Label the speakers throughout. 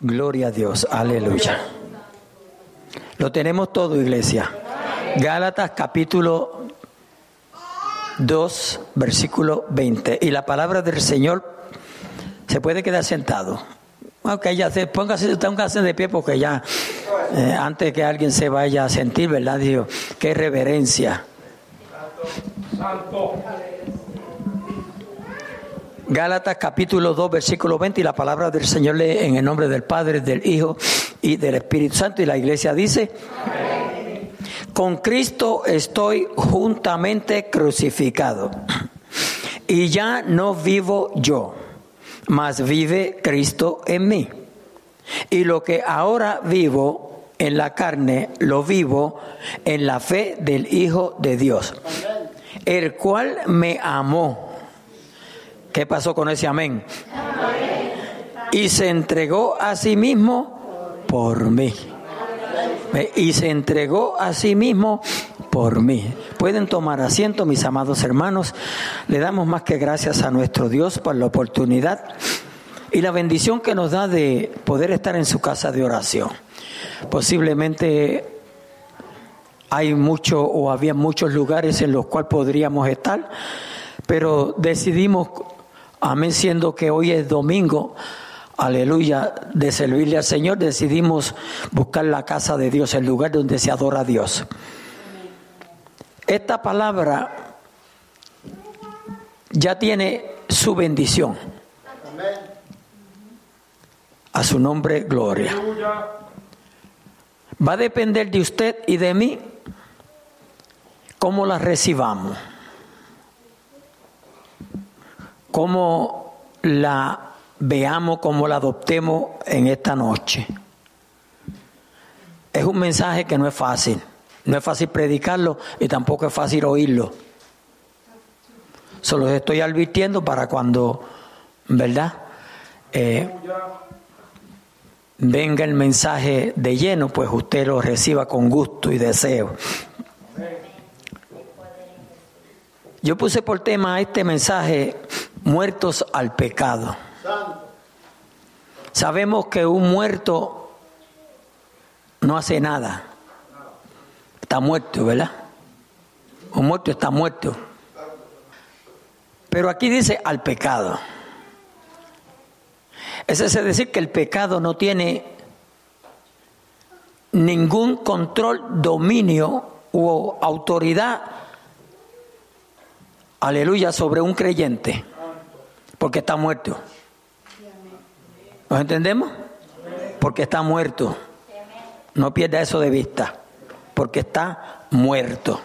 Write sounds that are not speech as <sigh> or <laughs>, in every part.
Speaker 1: Gloria a Dios, aleluya. Lo tenemos todo, iglesia. Gálatas capítulo 2, versículo 20. Y la palabra del Señor se puede quedar sentado. Ok, ya se, póngase, póngase de pie porque ya, eh, antes que alguien se vaya a sentir, ¿verdad? Dios, qué reverencia. Santo. Gálatas capítulo 2, versículo 20, y la palabra del Señor lee en el nombre del Padre, del Hijo y del Espíritu Santo. Y la iglesia dice, con Cristo estoy juntamente crucificado. Y ya no vivo yo, mas vive Cristo en mí. Y lo que ahora vivo en la carne, lo vivo en la fe del Hijo de Dios, el cual me amó ¿Qué pasó con ese amén? Y se entregó a sí mismo por mí. Y se entregó a sí mismo por mí. Pueden tomar asiento, mis amados hermanos. Le damos más que gracias a nuestro Dios por la oportunidad y la bendición que nos da de poder estar en su casa de oración. Posiblemente hay mucho o había muchos lugares en los cuales podríamos estar, pero decidimos Amén, siendo que hoy es domingo, aleluya, de servirle al Señor, decidimos buscar la casa de Dios, el lugar donde se adora a Dios. Esta palabra ya tiene su bendición. A su nombre, gloria. Va a depender de usted y de mí cómo la recibamos cómo la veamos, cómo la adoptemos en esta noche. Es un mensaje que no es fácil. No es fácil predicarlo y tampoco es fácil oírlo. Solo estoy advirtiendo para cuando, ¿verdad? Eh, venga el mensaje de lleno, pues usted lo reciba con gusto y deseo. Yo puse por tema este mensaje muertos al pecado. Sabemos que un muerto no hace nada. Está muerto, ¿verdad? Un muerto está muerto. Pero aquí dice al pecado. Es decir que el pecado no tiene ningún control, dominio u autoridad, aleluya, sobre un creyente porque está muerto. ¿Nos entendemos? Porque está muerto. No pierda eso de vista, porque está muerto.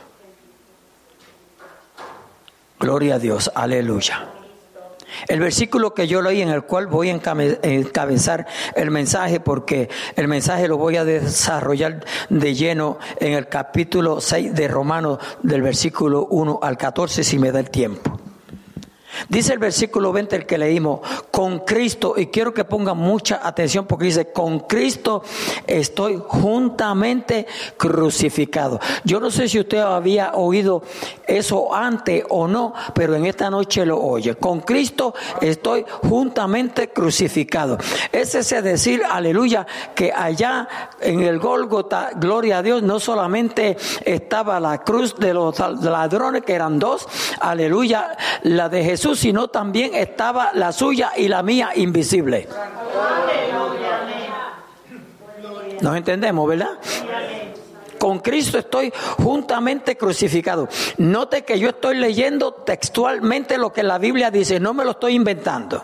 Speaker 1: Gloria a Dios, aleluya. El versículo que yo leí en el cual voy a encabezar el mensaje, porque el mensaje lo voy a desarrollar de lleno en el capítulo 6 de Romanos, del versículo 1 al 14, si me da el tiempo. Dice el versículo 20 el que leímos, con Cristo, y quiero que pongan mucha atención porque dice, con Cristo estoy juntamente crucificado. Yo no sé si usted había oído eso antes o no, pero en esta noche lo oye. Con Cristo estoy juntamente crucificado. Ese es decir, aleluya, que allá en el Gólgota, gloria a Dios, no solamente estaba la cruz de los ladrones, que eran dos, aleluya, la de Jesús sino también estaba la suya y la mía invisible. Nos entendemos, ¿verdad? Con Cristo estoy juntamente crucificado. Note que yo estoy leyendo textualmente lo que la Biblia dice, no me lo estoy inventando.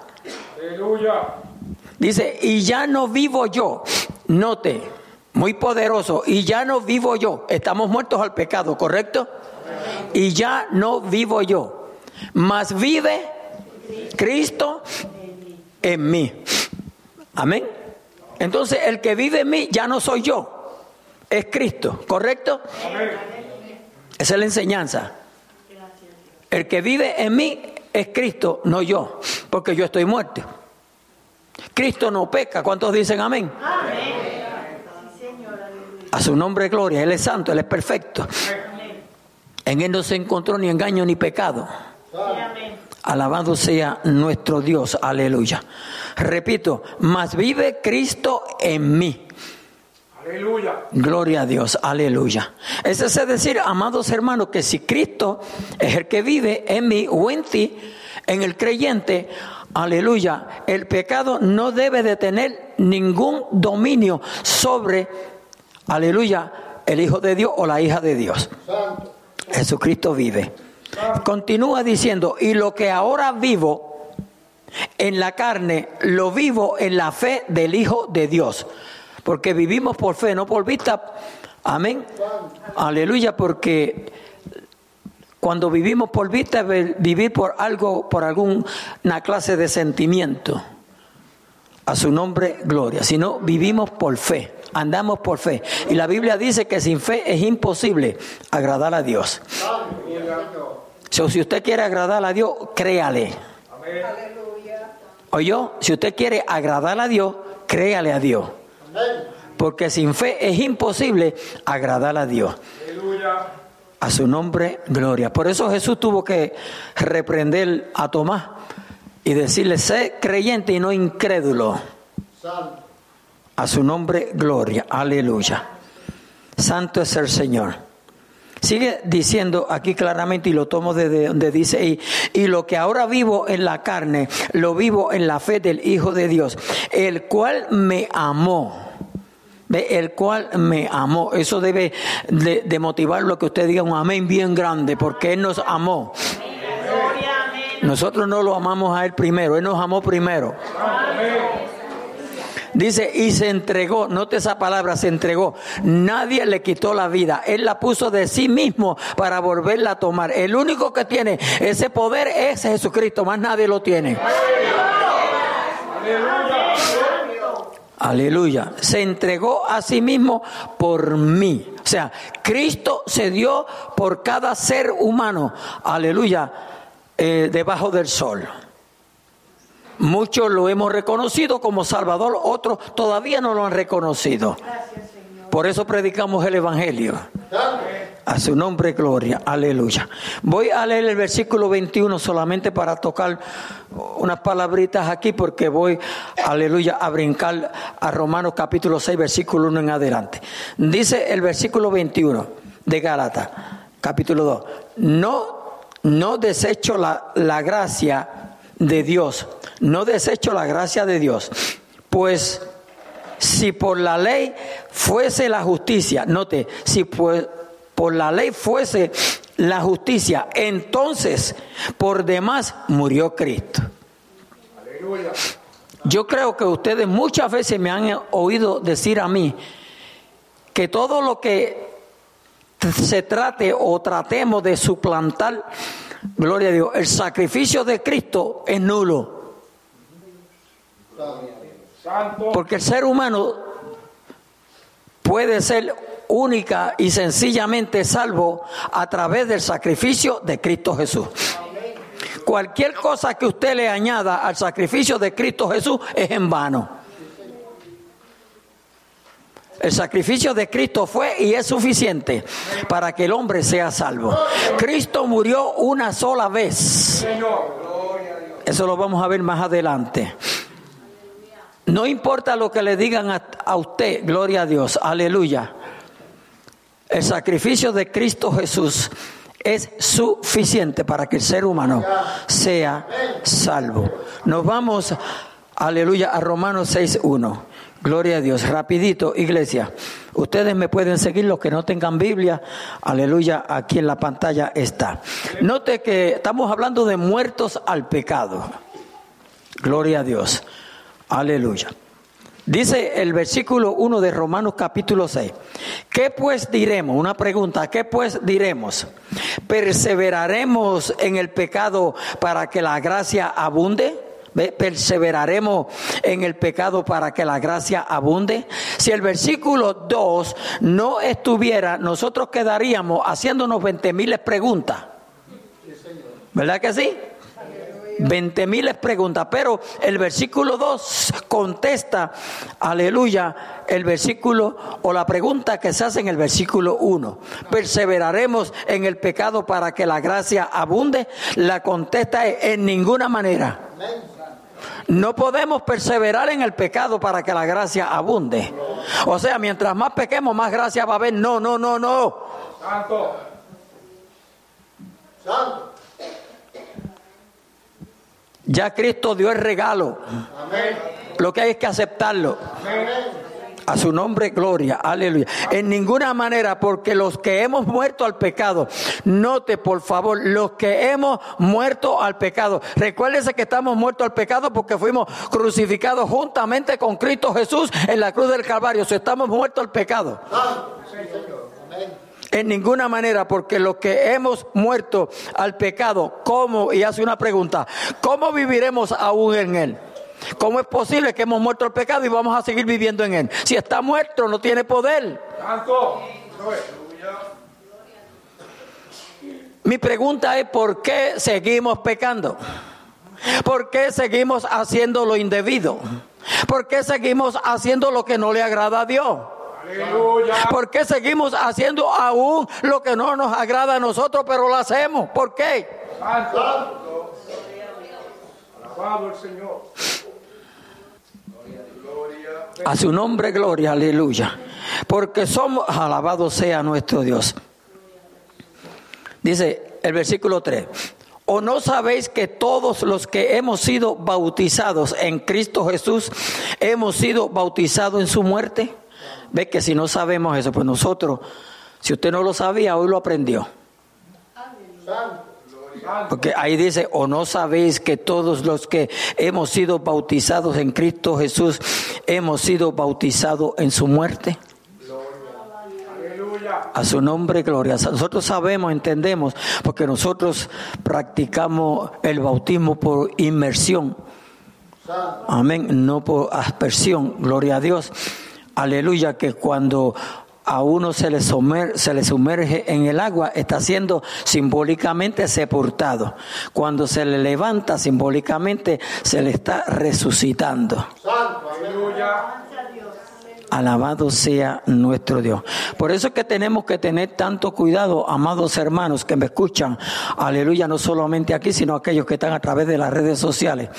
Speaker 1: Dice, y ya no vivo yo. Note, muy poderoso, y ya no vivo yo. Estamos muertos al pecado, ¿correcto? Y ya no vivo yo mas vive Cristo en mí. Amén. Entonces el que vive en mí ya no soy yo, es Cristo, ¿correcto? Esa es la enseñanza. El que vive en mí es Cristo, no yo, porque yo estoy muerto. Cristo no peca. ¿Cuántos dicen amén? A su nombre gloria. Él es santo, Él es perfecto. En Él no se encontró ni engaño ni pecado. Alabado sea nuestro Dios, aleluya. Repito, mas vive Cristo en mí. Aleluya. Gloria a Dios, aleluya. Es decir, amados hermanos, que si Cristo es el que vive en mí o en ti, en el creyente, aleluya, el pecado no debe de tener ningún dominio sobre, aleluya, el Hijo de Dios o la hija de Dios. Jesucristo vive. Continúa diciendo, y lo que ahora vivo en la carne, lo vivo en la fe del Hijo de Dios. Porque vivimos por fe, no por vista. Amén. Aleluya, porque cuando vivimos por vista, vivir por algo, por alguna clase de sentimiento. A su nombre, gloria. Si no, vivimos por fe, andamos por fe. Y la Biblia dice que sin fe es imposible agradar a Dios. Si usted quiere agradar a Dios, créale. yo, Si usted quiere agradar a Dios, créale a Dios. Porque sin fe es imposible agradar a Dios. A su nombre, gloria. Por eso Jesús tuvo que reprender a Tomás y decirle, sé creyente y no incrédulo. A su nombre, gloria. Aleluya. Santo es el Señor. Sigue diciendo aquí claramente y lo tomo desde donde dice, y, y, lo que ahora vivo en la carne, lo vivo en la fe del Hijo de Dios, el cual me amó. El cual me amó. Eso debe de, de motivar lo que usted diga un amén bien grande, porque Él nos amó. Nosotros no lo amamos a Él primero, Él nos amó primero. Dice, y se entregó, note esa palabra, se entregó. Nadie le quitó la vida. Él la puso de sí mismo para volverla a tomar. El único que tiene ese poder es Jesucristo, más nadie lo tiene. Aleluya. Se entregó a sí mismo por mí. O sea, Cristo se dio por cada ser humano. Aleluya eh, debajo del sol. Muchos lo hemos reconocido como Salvador, otros todavía no lo han reconocido. Por eso predicamos el Evangelio. A su nombre, gloria. Aleluya. Voy a leer el versículo 21 solamente para tocar unas palabritas aquí porque voy, aleluya, a brincar a Romanos capítulo 6, versículo 1 en adelante. Dice el versículo 21 de Gálatas, capítulo 2. No no desecho la, la gracia de Dios, no desecho la gracia de Dios, pues si por la ley fuese la justicia, note, si pues, por la ley fuese la justicia, entonces por demás murió Cristo. Yo creo que ustedes muchas veces me han oído decir a mí que todo lo que se trate o tratemos de suplantar, gloria a Dios, el sacrificio de Cristo es nulo. Porque el ser humano puede ser única y sencillamente salvo a través del sacrificio de Cristo Jesús. Cualquier cosa que usted le añada al sacrificio de Cristo Jesús es en vano. El sacrificio de Cristo fue y es suficiente para que el hombre sea salvo. Cristo murió una sola vez. Eso lo vamos a ver más adelante. No importa lo que le digan a, usted, gloria a Dios, aleluya. El sacrificio de Cristo Jesús es suficiente para que el ser humano sea salvo. Nos vamos, aleluya, a Romanos 6.1. Gloria a Dios. Rapidito, iglesia. Ustedes me pueden seguir los que no tengan Biblia. Aleluya, aquí en la pantalla está. Note que estamos hablando de muertos al pecado. Gloria a Dios. Aleluya. Dice el versículo 1 de Romanos capítulo 6. ¿Qué pues diremos? Una pregunta. ¿Qué pues diremos? ¿Perseveraremos en el pecado para que la gracia abunde? Perseveraremos en el pecado para que la gracia abunde. Si el versículo 2 no estuviera, nosotros quedaríamos haciéndonos 20 miles preguntas. ¿Verdad que sí? 20 mil preguntas, pero el versículo 2 contesta, aleluya, el versículo o la pregunta que se hace en el versículo 1. ¿Perseveraremos en el pecado para que la gracia abunde? La contesta es en ninguna manera. No podemos perseverar en el pecado para que la gracia abunde. O sea, mientras más pequemos, más gracia va a haber. No, no, no, no. Santo. Santo. Ya Cristo dio el regalo. Lo que hay es que aceptarlo. A su nombre, gloria, aleluya. En ninguna manera, porque los que hemos muerto al pecado, note por favor, los que hemos muerto al pecado, recuérdese que estamos muertos al pecado porque fuimos crucificados juntamente con Cristo Jesús en la cruz del Calvario. Si estamos muertos al pecado. En ninguna manera, porque los que hemos muerto al pecado, ¿cómo? Y hace una pregunta, ¿cómo viviremos aún en él? ¿Cómo es posible que hemos muerto al pecado y vamos a seguir viviendo en él? Si está muerto, no tiene poder. Mi pregunta es, ¿por qué seguimos pecando? ¿Por qué seguimos haciendo lo indebido? ¿Por qué seguimos haciendo lo que no le agrada a Dios? ¿Por qué seguimos haciendo aún lo que no nos agrada a nosotros, pero lo hacemos? ¿Por qué? Santo. Alabado el Señor. A su nombre, gloria, aleluya. Porque somos, alabado sea nuestro Dios. Dice el versículo 3. ¿O no sabéis que todos los que hemos sido bautizados en Cristo Jesús hemos sido bautizados en su muerte? Ve que si no sabemos eso, pues nosotros, si usted no lo sabía, hoy lo aprendió. Porque ahí dice, o no sabéis que todos los que hemos sido bautizados en Cristo Jesús, hemos sido bautizados en su muerte. A su nombre, gloria. Nosotros sabemos, entendemos, porque nosotros practicamos el bautismo por inmersión. Amén, no por aspersión. Gloria a Dios. Aleluya, que cuando a uno se le, se le sumerge en el agua, está siendo simbólicamente sepultado. Cuando se le levanta, simbólicamente se le está resucitando. Santo, aleluya. Alabado sea nuestro Dios. Por eso es que tenemos que tener tanto cuidado, amados hermanos que me escuchan, aleluya, no solamente aquí, sino aquellos que están a través de las redes sociales,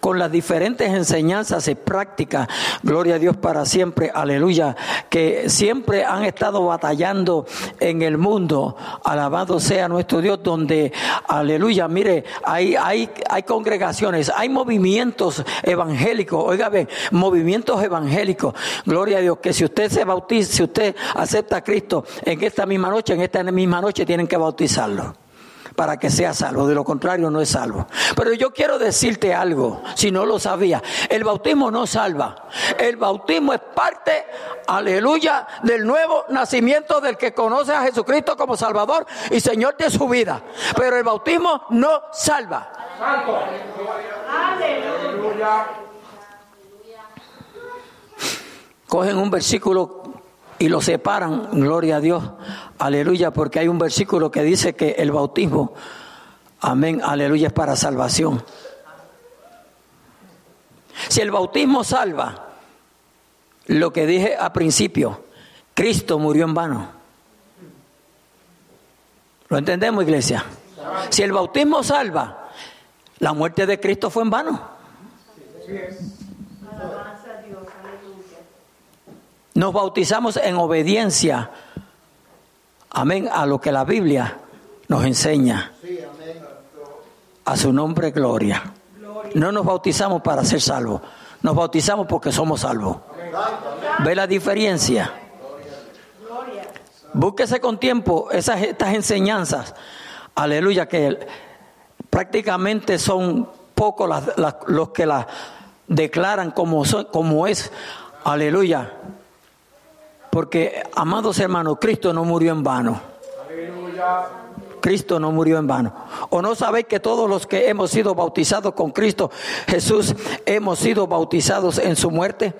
Speaker 1: con las diferentes enseñanzas y prácticas, gloria a Dios para siempre, aleluya, que siempre han estado batallando en el mundo, alabado sea nuestro Dios, donde, aleluya, mire, hay, hay, hay congregaciones, hay movimientos evangélicos, oiga, ven, movimientos evangélicos, gloria A Dios, que si usted se bautiza, si usted acepta a Cristo en esta misma noche, en esta misma noche tienen que bautizarlo para que sea salvo, de lo contrario no es salvo. Pero yo quiero decirte algo, si no lo sabía, el bautismo no salva, el bautismo es parte, aleluya, del nuevo nacimiento del que conoce a Jesucristo como Salvador y Señor de su vida, pero el bautismo no salva. Santo. Aleluya cogen un versículo y lo separan, gloria a Dios, aleluya, porque hay un versículo que dice que el bautismo, amén, aleluya, es para salvación. Si el bautismo salva, lo que dije al principio, Cristo murió en vano. ¿Lo entendemos, iglesia? Si el bautismo salva, la muerte de Cristo fue en vano. Nos bautizamos en obediencia, amén, a lo que la Biblia nos enseña. A su nombre, gloria. No nos bautizamos para ser salvos, nos bautizamos porque somos salvos. ¿Ve la diferencia? Búsquese con tiempo esas, estas enseñanzas, aleluya, que prácticamente son pocos los que las declaran como, como es, aleluya, porque, amados hermanos, Cristo no murió en vano. Cristo no murió en vano. ¿O no sabéis que todos los que hemos sido bautizados con Cristo Jesús hemos sido bautizados en su muerte?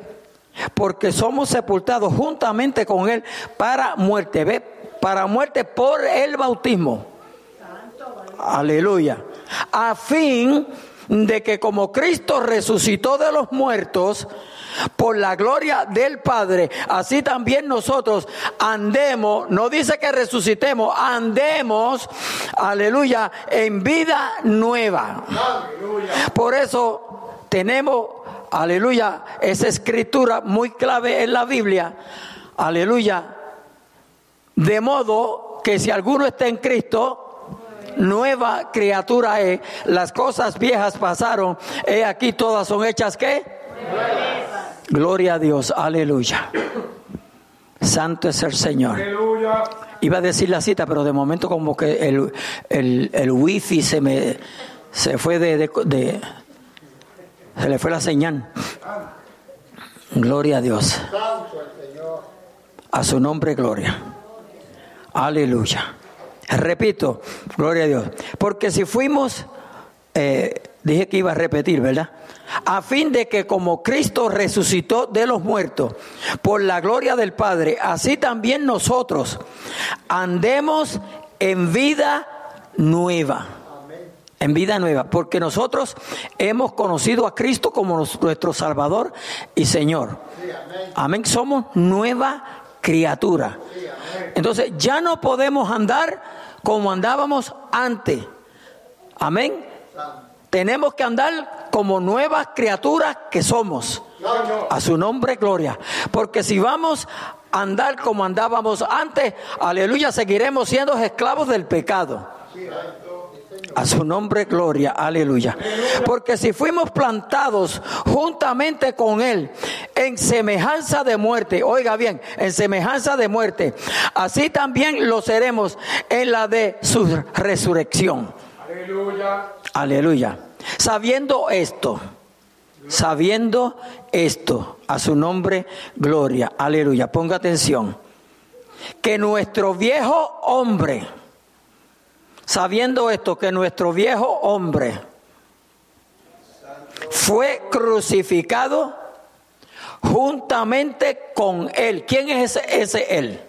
Speaker 1: Porque somos sepultados juntamente con Él para muerte. ¿Ve? Para muerte por el bautismo. Aleluya. A fin de que como Cristo resucitó de los muertos, por la gloria del Padre, así también nosotros andemos, no dice que resucitemos, andemos, aleluya, en vida nueva. Por eso tenemos, aleluya, esa escritura muy clave en la Biblia, aleluya, de modo que si alguno está en Cristo, nueva criatura es, las cosas viejas pasaron, he aquí todas son hechas que Gloria a Dios, aleluya. Santo es el Señor. Iba a decir la cita, pero de momento como que el, el, wifi se me se fue de, de, se le fue la señal. Gloria a Dios. A su nombre, gloria. Aleluya. Repito, gloria a Dios. Porque si fuimos, eh, dije que iba a repetir, ¿verdad? a fin de que como Cristo resucitó de los muertos por la gloria del Padre, así también nosotros andemos en vida nueva. En vida nueva, porque nosotros hemos conocido a Cristo como nuestro Salvador y Señor. Amén. Somos nueva criatura. Entonces ya no podemos andar como andábamos antes. Amén. Tenemos que andar como nuevas criaturas que somos. A su nombre, gloria. Porque si vamos a andar como andábamos antes, aleluya, seguiremos siendo esclavos del pecado. A su nombre, gloria, aleluya. Porque si fuimos plantados juntamente con Él en semejanza de muerte, oiga bien, en semejanza de muerte, así también lo seremos en la de su resurrección. Aleluya. Aleluya. Sabiendo esto, sabiendo esto, a su nombre, gloria. Aleluya. Ponga atención. Que nuestro viejo hombre, sabiendo esto, que nuestro viejo hombre fue crucificado juntamente con él. ¿Quién es ese, él?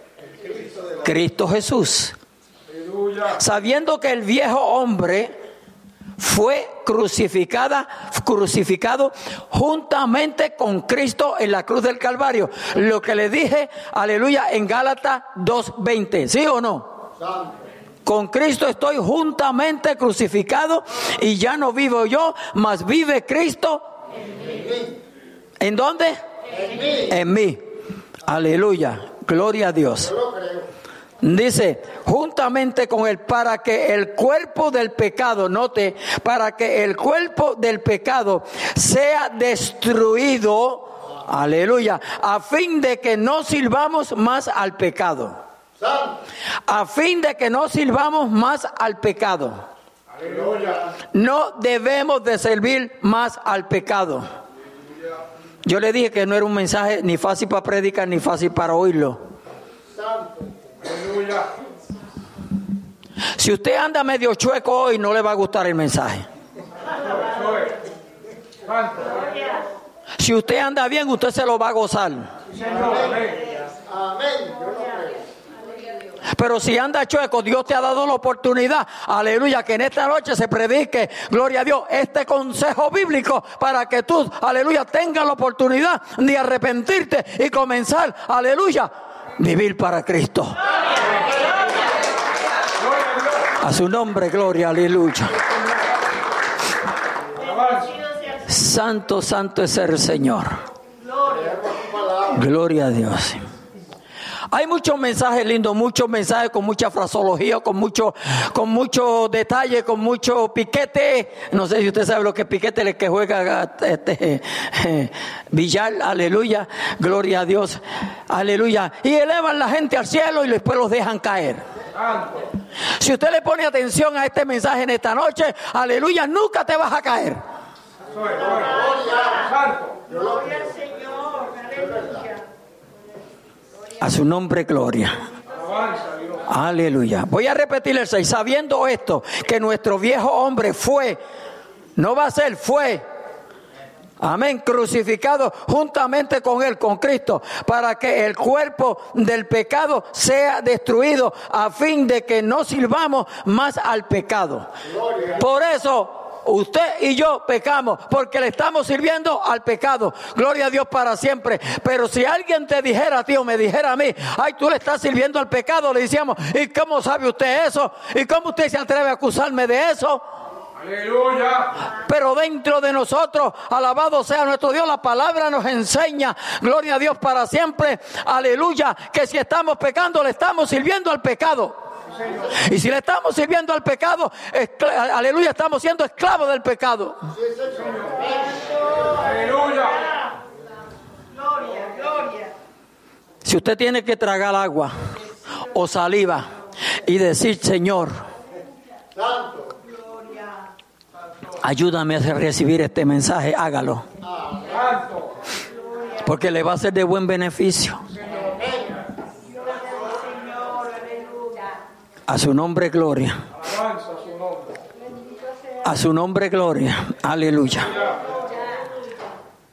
Speaker 1: Cristo Jesús. Sabiendo que el viejo hombre fue crucificado juntamente con Cristo en la cruz del Calvario. Lo que le dije, aleluya, en Gálatas 2.20, ¿sí o no? Con Cristo estoy juntamente crucificado y ya no vivo yo, mas vive Cristo. ¿En dónde? En mí. En mí. Aleluya. Gloria a Dios. Dice, juntamente con él, para que el cuerpo del pecado, note, para que el cuerpo del pecado sea destruido, aleluya, a fin de que no sirvamos más al pecado. A fin de que no sirvamos más al pecado. No debemos de servir más al pecado. Yo le dije que no era un mensaje ni fácil para predicar ni fácil para oírlo. Si usted anda medio chueco hoy, no le va a gustar el mensaje. Si usted anda bien, usted se lo va a gozar. Pero si anda chueco, Dios te ha dado la oportunidad, aleluya, que en esta noche se predique, gloria a Dios, este consejo bíblico para que tú, aleluya, tengas la oportunidad de arrepentirte y comenzar, aleluya, vivir para Cristo. A su nombre, gloria, aleluya. Santo, santo es el Señor. Gloria a Dios. Hay muchos mensajes lindos, muchos mensajes con mucha fraseología, con mucho, con detalle, con mucho piquete. No sé si usted sabe lo que es el que juega este, <laughs> billar, aleluya, gloria a Dios, aleluya. Y elevan la gente al cielo y después los dejan caer. Si usted le pone atención a este mensaje en esta noche, aleluya, nunca te vas a caer. Gloria al Señor. A su nombre, gloria. Aleluya. Voy a repetir el 6. Sabiendo esto, que nuestro viejo hombre fue, no va a ser, fue. Amén, crucificado juntamente con Él, con Cristo, para que el cuerpo del pecado sea destruido, a fin de que no sirvamos más al pecado. Por eso usted y yo pecamos porque le estamos sirviendo al pecado. Gloria a Dios para siempre. Pero si alguien te dijera a ti o me dijera a mí, ay, tú le estás sirviendo al pecado, le decíamos, ¿y cómo sabe usted eso? ¿Y cómo usted se atreve a acusarme de eso? Aleluya. Pero dentro de nosotros, alabado sea nuestro Dios, la palabra nos enseña, gloria a Dios para siempre, aleluya, que si estamos pecando, le estamos sirviendo al pecado. Y si le estamos sirviendo al pecado, aleluya, estamos siendo esclavos del pecado. Aleluya. Gloria, gloria. Si usted tiene que tragar agua o saliva y decir, Señor, ayúdame a recibir este mensaje, hágalo. Porque le va a ser de buen beneficio. A su nombre, gloria. A su nombre, gloria. Aleluya.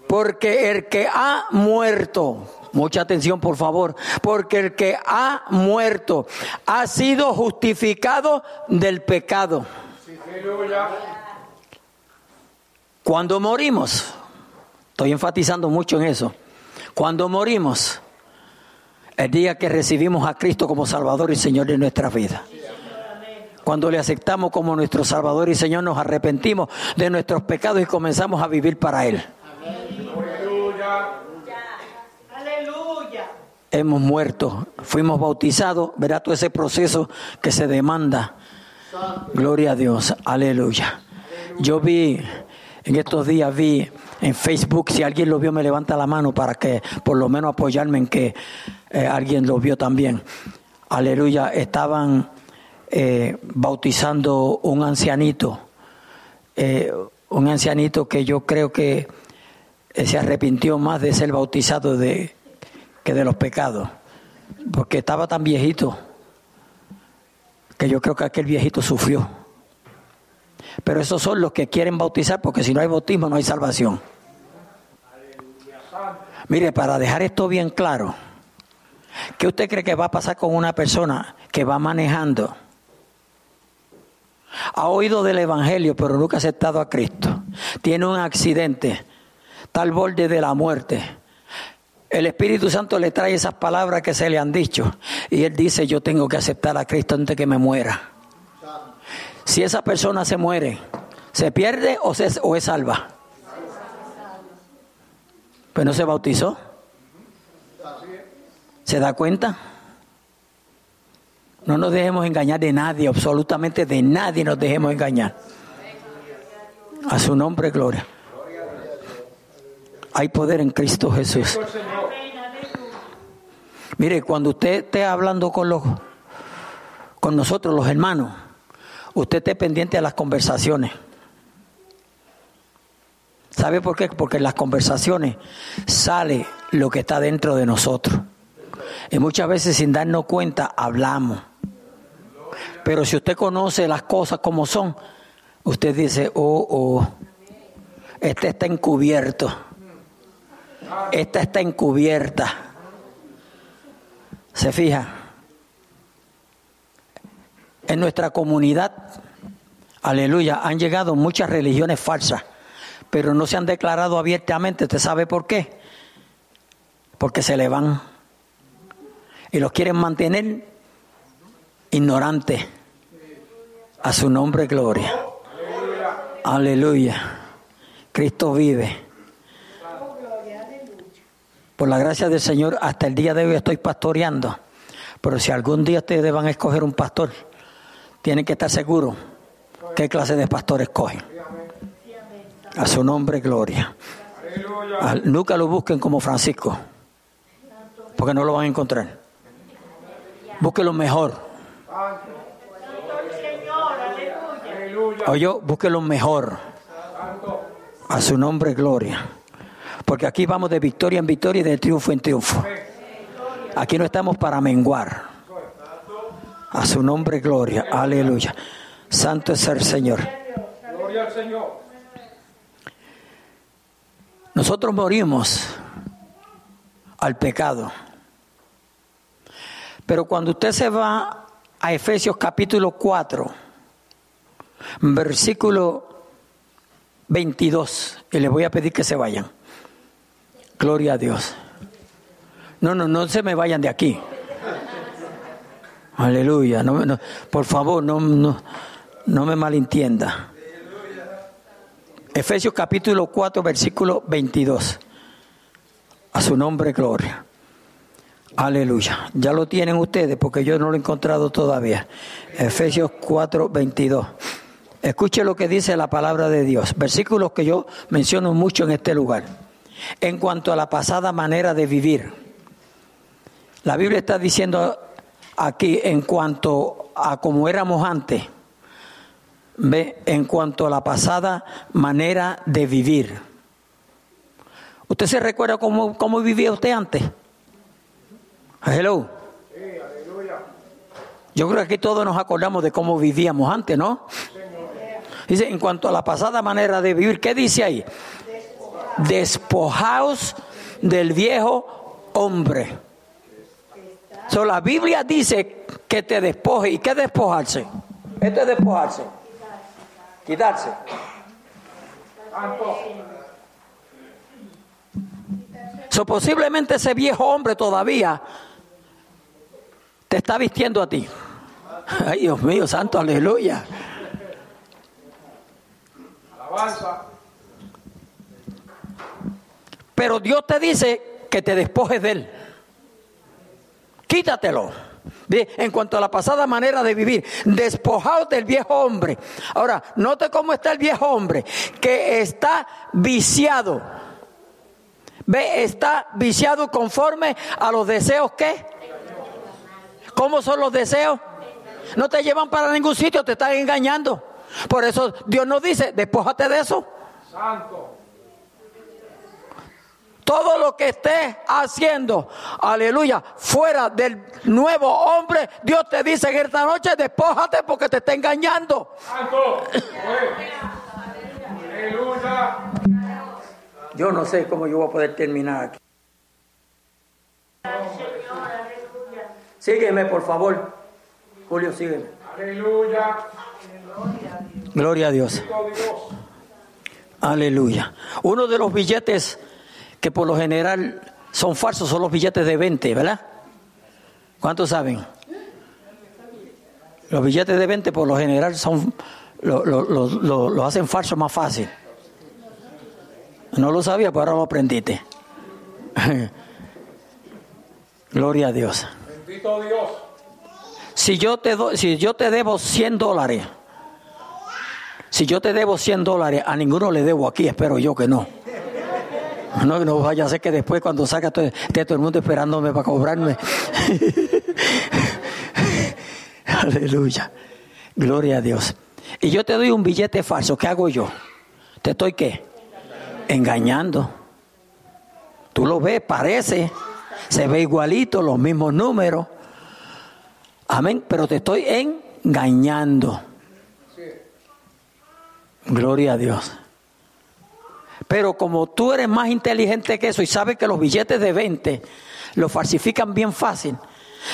Speaker 1: Porque el que ha muerto, mucha atención por favor, porque el que ha muerto ha sido justificado del pecado. Cuando morimos, estoy enfatizando mucho en eso, cuando morimos, el día que recibimos a Cristo como Salvador y Señor de nuestra vida. Cuando le aceptamos como nuestro Salvador y Señor, nos arrepentimos de nuestros pecados y comenzamos a vivir para Él. Aleluya. Hemos muerto, fuimos bautizados, verá todo ese proceso que se demanda. Gloria a Dios, aleluya. Yo vi, en estos días vi en Facebook, si alguien lo vio me levanta la mano para que por lo menos apoyarme en que eh, alguien lo vio también. Aleluya, estaban eh, bautizando un ancianito, eh, un ancianito que yo creo que se arrepintió más de ser bautizado de, que de los pecados, porque estaba tan viejito que yo creo que aquel viejito sufrió. Pero esos son los que quieren bautizar, porque si no hay bautismo no hay salvación. Mire, para dejar esto bien claro, ¿Qué usted cree que va a pasar con una persona que va manejando? Ha oído del Evangelio, pero nunca ha aceptado a Cristo. Tiene un accidente, está al borde de la muerte. El Espíritu Santo le trae esas palabras que se le han dicho. Y él dice, yo tengo que aceptar a Cristo antes que me muera. Si esa persona se muere, ¿se pierde o, se, o es salva? Pues no se bautizó. ¿Se da cuenta? No nos dejemos engañar de nadie, absolutamente de nadie nos dejemos engañar. A su nombre, gloria. Hay poder en Cristo Jesús. Mire, cuando usted esté hablando con los con nosotros los hermanos, usted esté pendiente de las conversaciones. ¿Sabe por qué? Porque en las conversaciones sale lo que está dentro de nosotros. Y muchas veces sin darnos cuenta hablamos. Pero si usted conoce las cosas como son, usted dice, oh, oh, este está encubierto. Esta está encubierta. ¿Se fija? En nuestra comunidad, aleluya, han llegado muchas religiones falsas, pero no se han declarado abiertamente. ¿Usted sabe por qué? Porque se le van y los quieren mantener ignorantes. A su nombre, gloria. Aleluya. Cristo vive. Por la gracia del Señor, hasta el día de hoy estoy pastoreando. Pero si algún día ustedes van a escoger un pastor, tienen que estar seguros qué clase de pastor escogen. A su nombre, gloria. nunca lo busquen como Francisco, porque no lo van a encontrar. Busque lo mejor. Oye, busque lo mejor. A su nombre, gloria. Porque aquí vamos de victoria en victoria y de triunfo en triunfo. Aquí no estamos para menguar. A su nombre, gloria. Aleluya. Santo es el Señor. Gloria al Señor. Nosotros morimos al pecado. Pero cuando usted se va a Efesios capítulo 4, versículo 22 y les voy a pedir que se vayan. Gloria a Dios. No, no, no se me vayan de aquí. Aleluya. No, por favor, no, no, no me malentienda. Efesios capítulo 4, versículo 22. A su nombre, gloria. Aleluya. Ya lo tienen ustedes porque yo no lo he encontrado todavía. Efesios 4, 22. Escuche lo que dice la palabra de Dios. Versículos que yo menciono mucho en este lugar. En cuanto a la pasada manera de vivir. La Biblia está diciendo aquí en cuanto a cómo éramos antes. Ve, en cuanto a la pasada manera de vivir. ¿Usted se recuerda cómo, cómo vivía usted antes? Hello. Yo creo que aquí todos nos acordamos de cómo vivíamos antes, ¿no? Dice, en cuanto a la pasada manera de vivir, ¿qué dice ahí? Despojaos del viejo hombre. So, la Biblia dice que te despoje. ¿Y qué despojarse? Esto es despojarse. Quitarse. So, posiblemente ese viejo hombre todavía te está vistiendo a ti. Ay, Dios mío, santo, aleluya. Pero Dios te dice que te despojes de él. Quítatelo. En cuanto a la pasada manera de vivir, despojados del viejo hombre. Ahora, note cómo está el viejo hombre, que está viciado. Ve, está viciado conforme a los deseos que ¿Cómo son los deseos? No te llevan para ningún sitio, te están engañando. Por eso Dios nos dice, despójate de eso. Santo. Todo lo que estés haciendo, aleluya, fuera del nuevo hombre, Dios te dice en esta noche, despójate porque te está engañando. Yo no sé cómo yo voy a poder terminar aquí. Sígueme, por favor. Julio, sígueme. Aleluya. Gloria a Dios. Aleluya. Uno de los billetes que por lo general son falsos son los billetes de 20, ¿verdad? ¿Cuántos saben? Los billetes de 20 por lo general son lo, lo, hacen falso más fácil. No lo sabía, pero ahora lo aprendiste. <laughs> Gloria a Dios. Dios. Si yo te, si yo te debo 100 dólares, si yo te debo 100 dólares, a ninguno le debo aquí, espero yo que no. <laughs> No, no vaya a ser que después cuando salga esté todo el mundo esperándome para cobrarme. <laughs> Aleluya. Gloria a Dios. Y yo te doy un billete falso, ¿qué hago yo? ¿Te estoy qué? Engañando. Tú lo ves, parece se ve igualito, los mismos números. Amén, pero te estoy engañando. Gloria a Dios. Pero como tú eres más inteligente que eso y sabes que los billetes de 20 los falsifican bien fácil,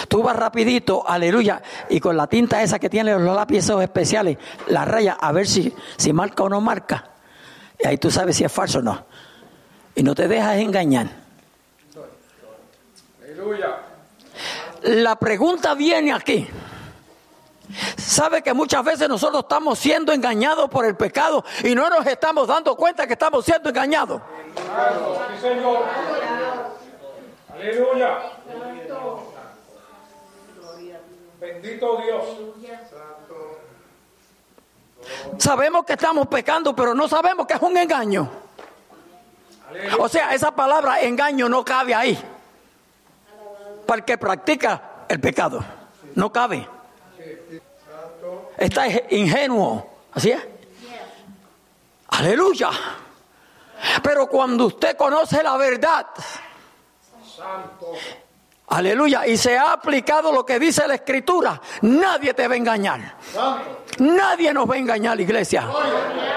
Speaker 1: tú vas rapidito, aleluya, y con la tinta esa que tiene los lápices especiales, la raya a ver si, si marca o no marca. Y ahí tú sabes si es falso o no. Y no te dejas engañar. La pregunta viene aquí. Sabe que muchas veces nosotros estamos siendo engañados por el pecado y no nos estamos dando cuenta que estamos siendo engañados. Aleluya. Bendito Dios. Sabemos que estamos pecando, pero no sabemos que es un engaño. O sea, esa palabra engaño no cabe ahí para el que practica el pecado. No cabe. Está ingenuo. ¿Así es? Aleluya. Pero cuando usted conoce la verdad, aleluya, y se ha aplicado lo que dice la escritura, nadie te va a engañar. Nadie nos va a engañar, iglesia.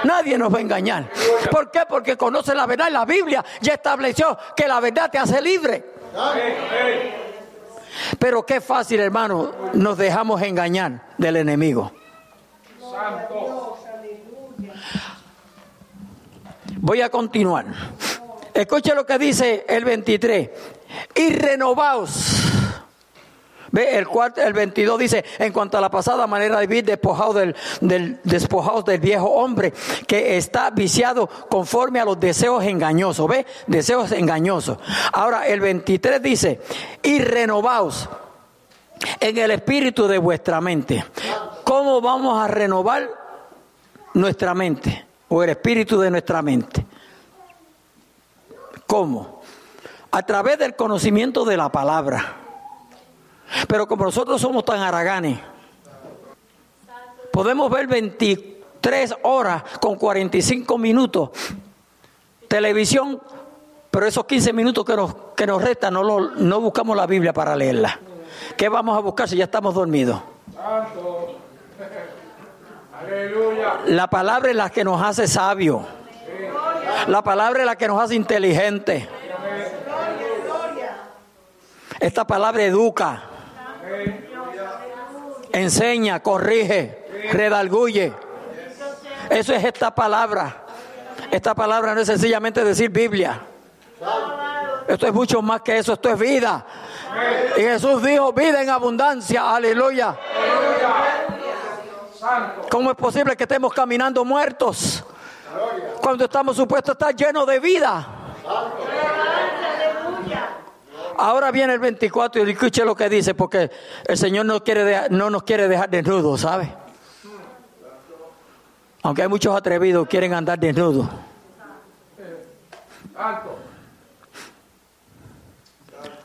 Speaker 1: Nadie nos va a engañar. ¿Por qué? Porque conoce la verdad la Biblia ya estableció que la verdad te hace libre. Pero qué fácil, hermano, nos dejamos engañar del enemigo. Voy a continuar. Escuche lo que dice el 23. Y renovaos. Ve, el, cuarto, el 22 dice, en cuanto a la pasada manera de vivir, despojado del, del, despojados del viejo hombre que está viciado conforme a los deseos engañosos. Ve, deseos engañosos. Ahora, el 23 dice, y renovaos en el espíritu de vuestra mente. ¿Cómo vamos a renovar nuestra mente o el espíritu de nuestra mente? ¿Cómo? A través del conocimiento de la palabra. Pero como nosotros somos tan haraganes, podemos ver 23 horas con 45 minutos televisión, pero esos 15 minutos que nos, que nos restan no, no buscamos la Biblia para leerla. ¿Qué vamos a buscar si ya estamos dormidos? La palabra es la que nos hace sabio. La palabra es la que nos hace inteligente. Esta palabra educa, enseña, corrige, redalguye. Eso es esta palabra. Esta palabra no es sencillamente decir Biblia. Esto es mucho más que eso, esto es vida. Y Jesús dijo vida en abundancia, aleluya. ¿Cómo es posible que estemos caminando muertos cuando estamos supuestos a estar llenos de vida? Ahora viene el 24 y escuche lo que dice, porque el Señor no, quiere dejar, no nos quiere dejar desnudos, ¿sabe? Aunque hay muchos atrevidos que quieren andar desnudos.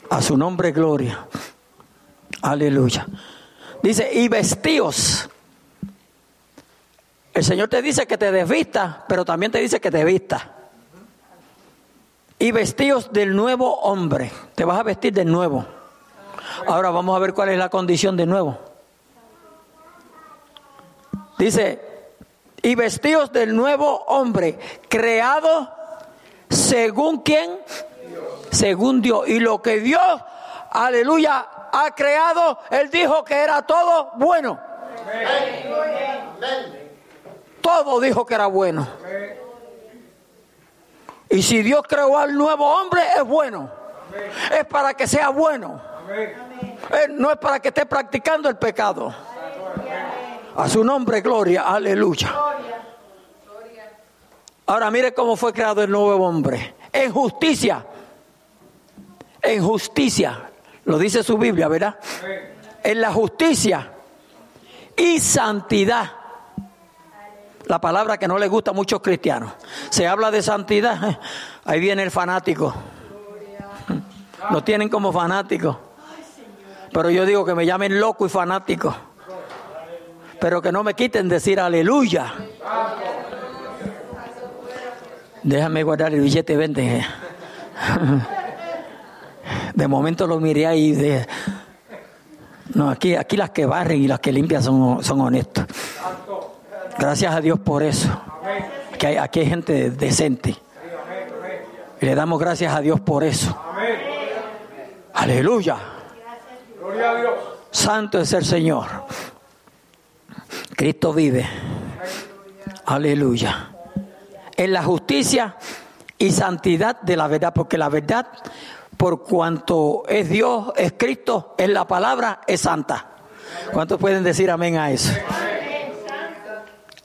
Speaker 1: A su nombre, gloria. Aleluya. Dice, y vestíos. El Señor te dice que te desvista, pero también te dice que te vista. Y vestíos del nuevo hombre. Te vas a vestir de nuevo. Ahora vamos a ver cuál es la condición de nuevo. Dice, y vestíos del nuevo hombre, creado según quién? Según Dios. Y lo que Dios, aleluya, ha creado, Él dijo que era todo bueno. Todo dijo que era bueno. Y si Dios creó al nuevo hombre, es bueno. Es para que sea bueno. No es para que esté practicando el pecado. A su nombre, gloria, aleluya. Ahora mire cómo fue creado el nuevo hombre. En justicia. En justicia. Lo dice su Biblia, ¿verdad? En la justicia y santidad. La palabra que no le gusta a muchos cristianos. Se habla de santidad. Ahí viene el fanático. <laughs> Lo tienen como fanático. Pero yo digo que me llamen loco y fanático. Pero que no me quiten decir aleluya. Déjame guardar el billete 20. <laughs> De momento lo miré ahí de... No, aquí, aquí las que barren y las que limpian son, son honestos. Gracias a Dios por eso. Que hay, aquí hay gente decente. Y le damos gracias a Dios por eso. Aleluya. Santo es el Señor. Cristo vive. Aleluya. En la justicia y santidad de la verdad, porque la verdad, por cuanto es Dios, es Cristo, es la palabra, es santa. ¿Cuántos pueden decir amén a eso?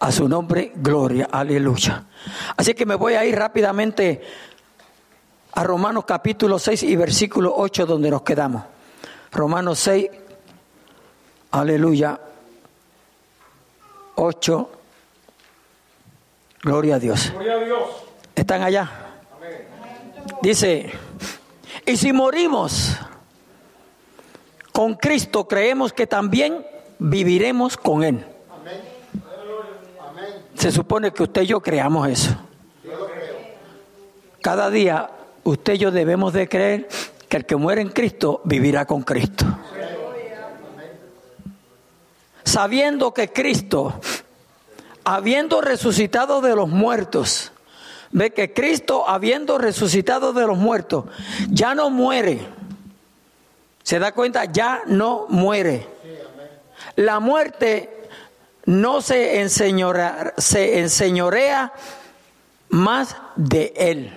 Speaker 1: A su nombre, gloria, aleluya. Así que me voy a ir rápidamente a Romanos capítulo 6 y versículo 8 donde nos quedamos. Romanos 6, aleluya, 8, gloria a Dios.
Speaker 2: Gloria a Dios.
Speaker 1: ¿Están allá? Dice, y si morimos con Cristo, creemos que también viviremos con Él. Se supone que usted y yo creamos eso. Cada día usted y yo debemos de creer que el que muere en Cristo vivirá con Cristo. Sabiendo que Cristo, habiendo resucitado de los muertos, ve que Cristo, habiendo resucitado de los muertos, ya no muere. ¿Se da cuenta? Ya no muere. La muerte no se enseñorea, se enseñorea más de Él.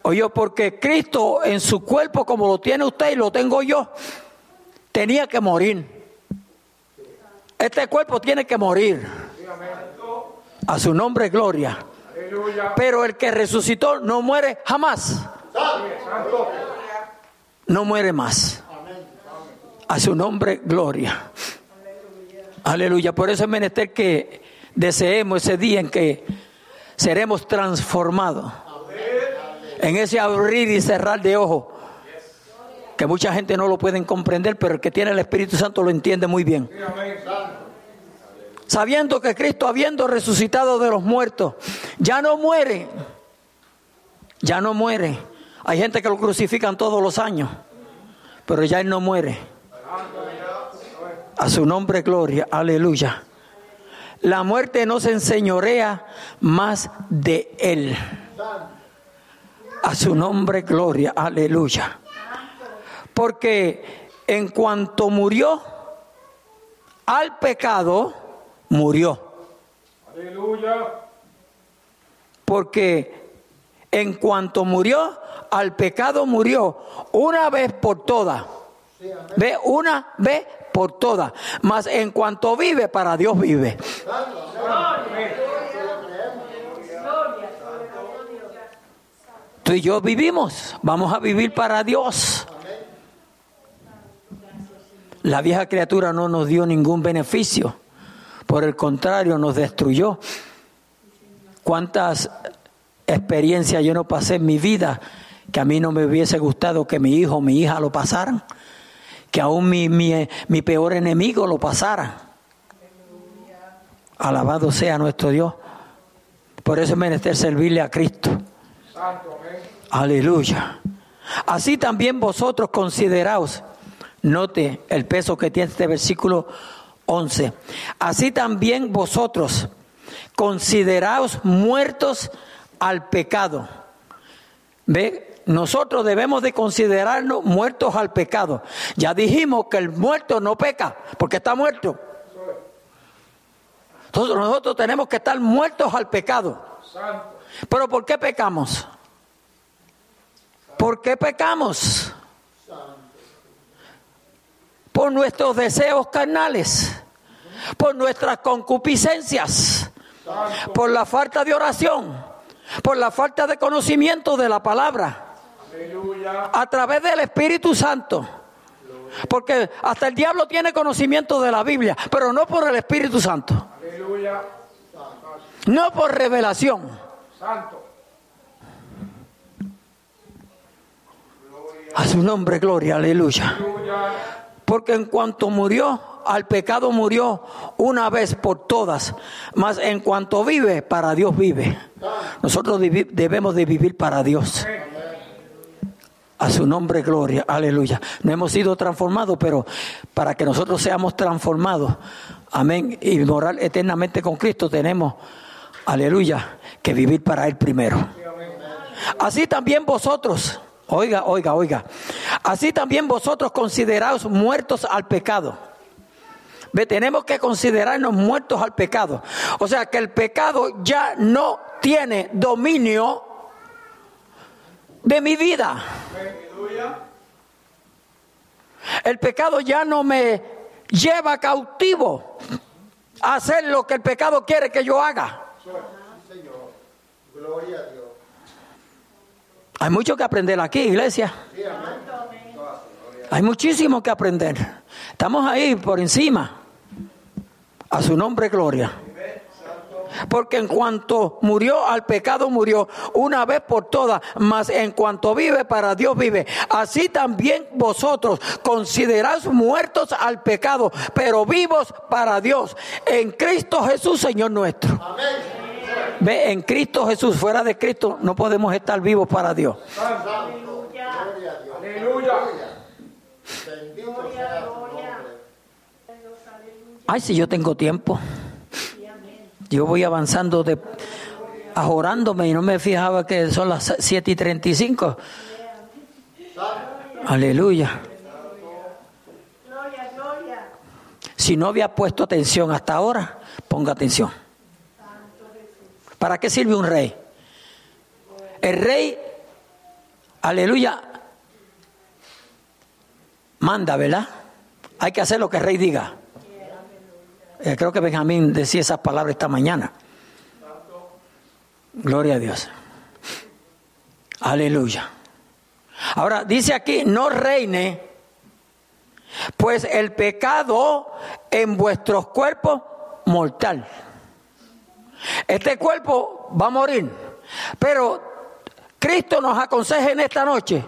Speaker 1: Oye, porque Cristo en su cuerpo, como lo tiene usted y lo tengo yo, tenía que morir. Este cuerpo tiene que morir. A su nombre, gloria. Pero el que resucitó no muere jamás. No muere más. A su nombre, gloria. Aleluya. Por eso es menester que deseemos ese día en que seremos transformados. En ese abrir y cerrar de ojos. Que mucha gente no lo puede comprender, pero el que tiene el Espíritu Santo lo entiende muy bien. Sabiendo que Cristo, habiendo resucitado de los muertos, ya no muere. Ya no muere. Hay gente que lo crucifican todos los años, pero ya Él no muere. A su nombre, gloria, aleluya. La muerte no se enseñorea más de Él. A su nombre, gloria, aleluya. Porque en cuanto murió al pecado, murió. Aleluya. Porque en cuanto murió al pecado, murió una vez por todas. Ve, una vez por todas. Mas en cuanto vive, para Dios vive. Tú y yo vivimos, vamos a vivir para Dios. La vieja criatura no nos dio ningún beneficio, por el contrario nos destruyó. ¿Cuántas experiencias yo no pasé en mi vida que a mí no me hubiese gustado que mi hijo o mi hija lo pasaran? Que aún mi, mi, peor enemigo lo pasara. Alabado sea nuestro Dios. Por eso es menester servirle a Cristo. Aleluya. Así también vosotros consideraos, note el peso que tiene este versículo 11. Así también vosotros consideraos muertos al pecado. ¿Ve? Nosotros debemos de considerarnos muertos al pecado. Ya dijimos que el muerto no peca, porque está muerto. Entonces nosotros tenemos que estar muertos al pecado. Pero ¿por qué pecamos? ¿Por qué pecamos? Por nuestros deseos carnales, por nuestras concupiscencias, por la falta de oración, por la falta de conocimiento de la palabra a través del Espíritu Santo. Porque hasta el diablo tiene conocimiento de la Biblia, pero no por el Espíritu Santo. No por revelación. A su nombre, gloria, aleluya. Porque en cuanto murió, al pecado murió una vez por todas, mas en cuanto vive, para Dios vive. Nosotros debemos de vivir para Dios. A su nombre, gloria, aleluya. No hemos sido transformados, pero para que nosotros seamos transformados, amén, y morar eternamente con Cristo, tenemos, aleluya, que vivir para Él primero. Así también vosotros, oiga, oiga, oiga, así también vosotros consideraos muertos al pecado. Ve, tenemos que considerarnos muertos al pecado. O sea que el pecado ya no tiene dominio de mi vida. El pecado ya no me lleva cautivo a hacer lo que el pecado quiere que yo haga. Hay mucho que aprender aquí, iglesia. Hay muchísimo que aprender. Estamos ahí por encima. A su nombre, gloria. Porque en cuanto murió al pecado, murió una vez por todas, mas en cuanto vive para Dios vive. Así también vosotros consideráis muertos al pecado, pero vivos para Dios. En Cristo Jesús, Señor nuestro. Ve, en Cristo Jesús, fuera de Cristo, no podemos estar vivos para Dios. Aleluya. Ay, si yo tengo tiempo. Yo voy avanzando de ajorándome y no me fijaba que son las 7 y 35. Aleluya. Si no había puesto atención hasta ahora, ponga atención. ¿Para qué sirve un rey? El rey, aleluya, manda, ¿verdad? Hay que hacer lo que el rey diga. Eh, creo que Benjamín decía esas palabras esta mañana. Gloria a Dios. Aleluya. Ahora dice aquí, no reine, pues el pecado en vuestros cuerpos mortal. Este cuerpo va a morir, pero Cristo nos aconseja en esta noche